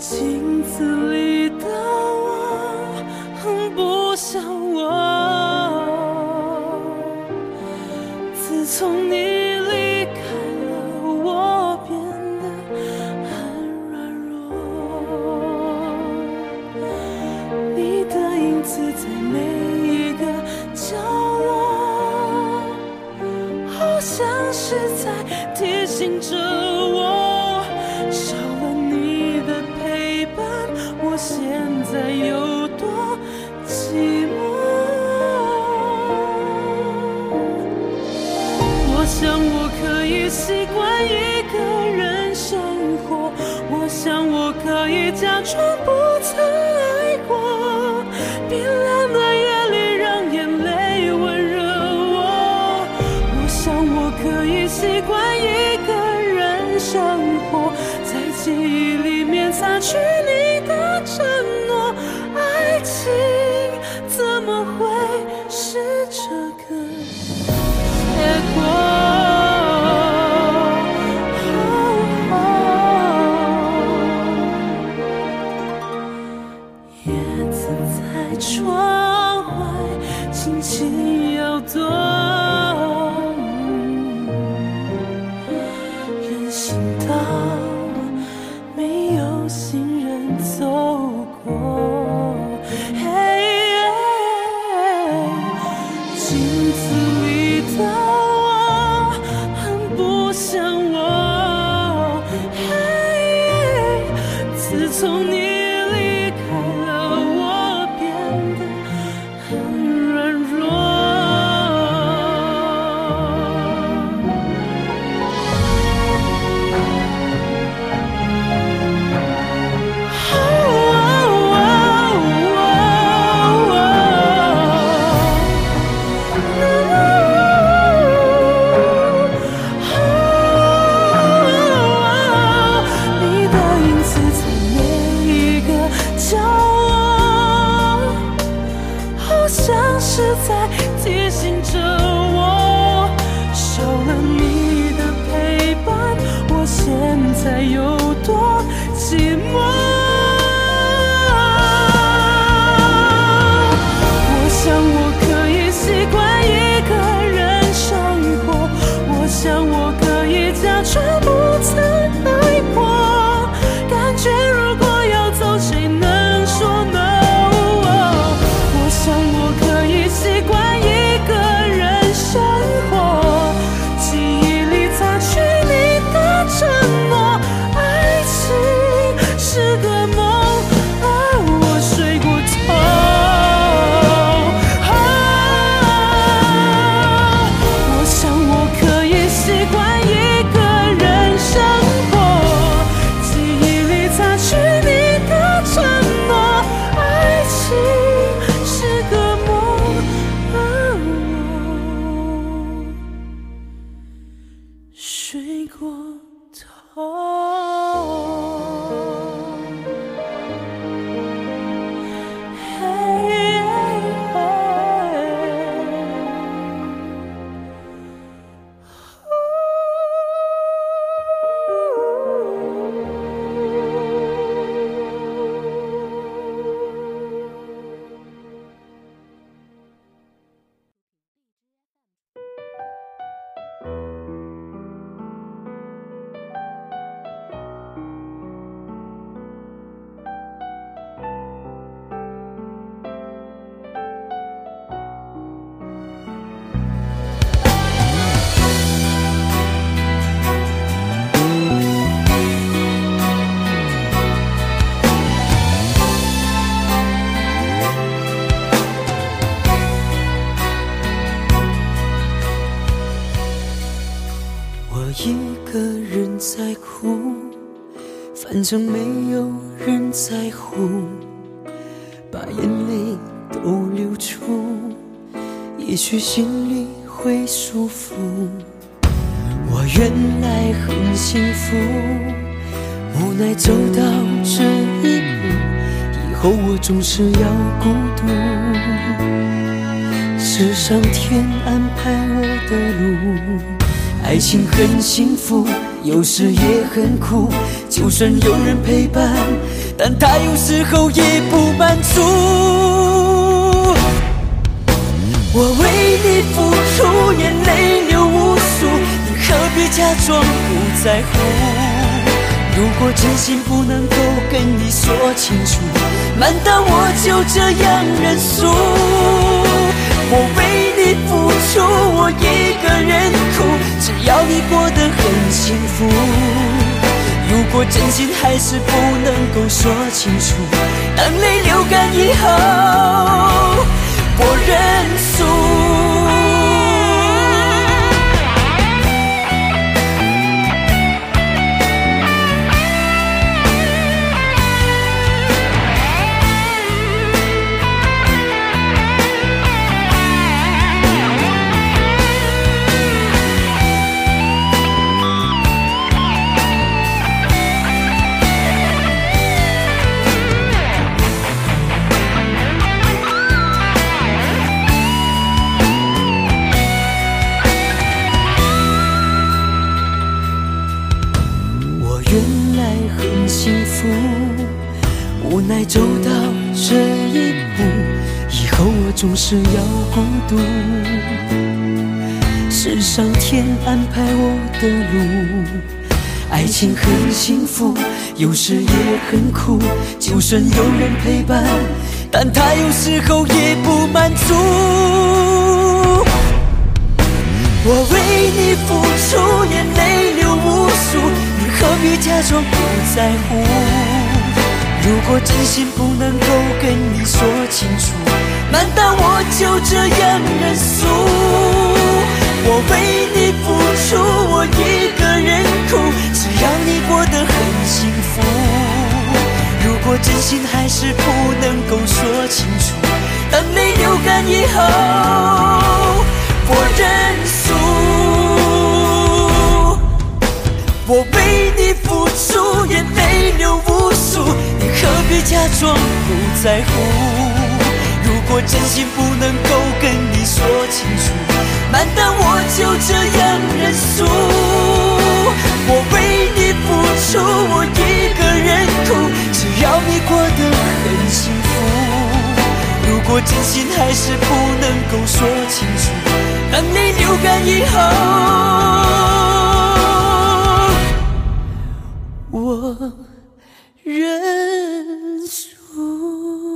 情。假装不曾爱过。冰冷的夜里，让眼泪温热我。我想我可以习惯一个人生活，在记忆里面擦去窗外轻轻摇动，人行道没有行人走过。嘿镜我一个人在哭，反正没有人在乎，把眼泪都流出，也许心里会舒服。我原来很幸福，无奈走到这一步，以后我总是要孤独。是上天安排我的路。爱情很幸福，有时也很苦。就算有人陪伴，但他有时候也不满足。我为你付出，眼泪流无数，你何必假装不在乎。如果真心不能够跟你说清楚，难道我就这样认输？我为你付出，我一个人哭，只要你过得很幸福。如果真心还是不能够说清楚，当泪流干以后，我认输。走到这一步，以后我总是要孤独。是上天安排我的路，爱情很幸福，有时也很苦。就算有人陪伴，但他有时候也不满足。我为你付出，眼泪流无数，你何必假装不在乎？如果真心不能够跟你说清楚，难道我就这样认输？我为你付出，我一个人哭，只要你过得很幸福。如果真心还是不能够说清楚，当泪流干以后，我认输。我为你付出，眼泪流。别假装不在乎？如果真心不能够跟你说清楚，难道我就这样认输？我为你付出，我一个人哭，只要你过得很幸福。如果真心还是不能够说清楚，当泪流干以后，我。认输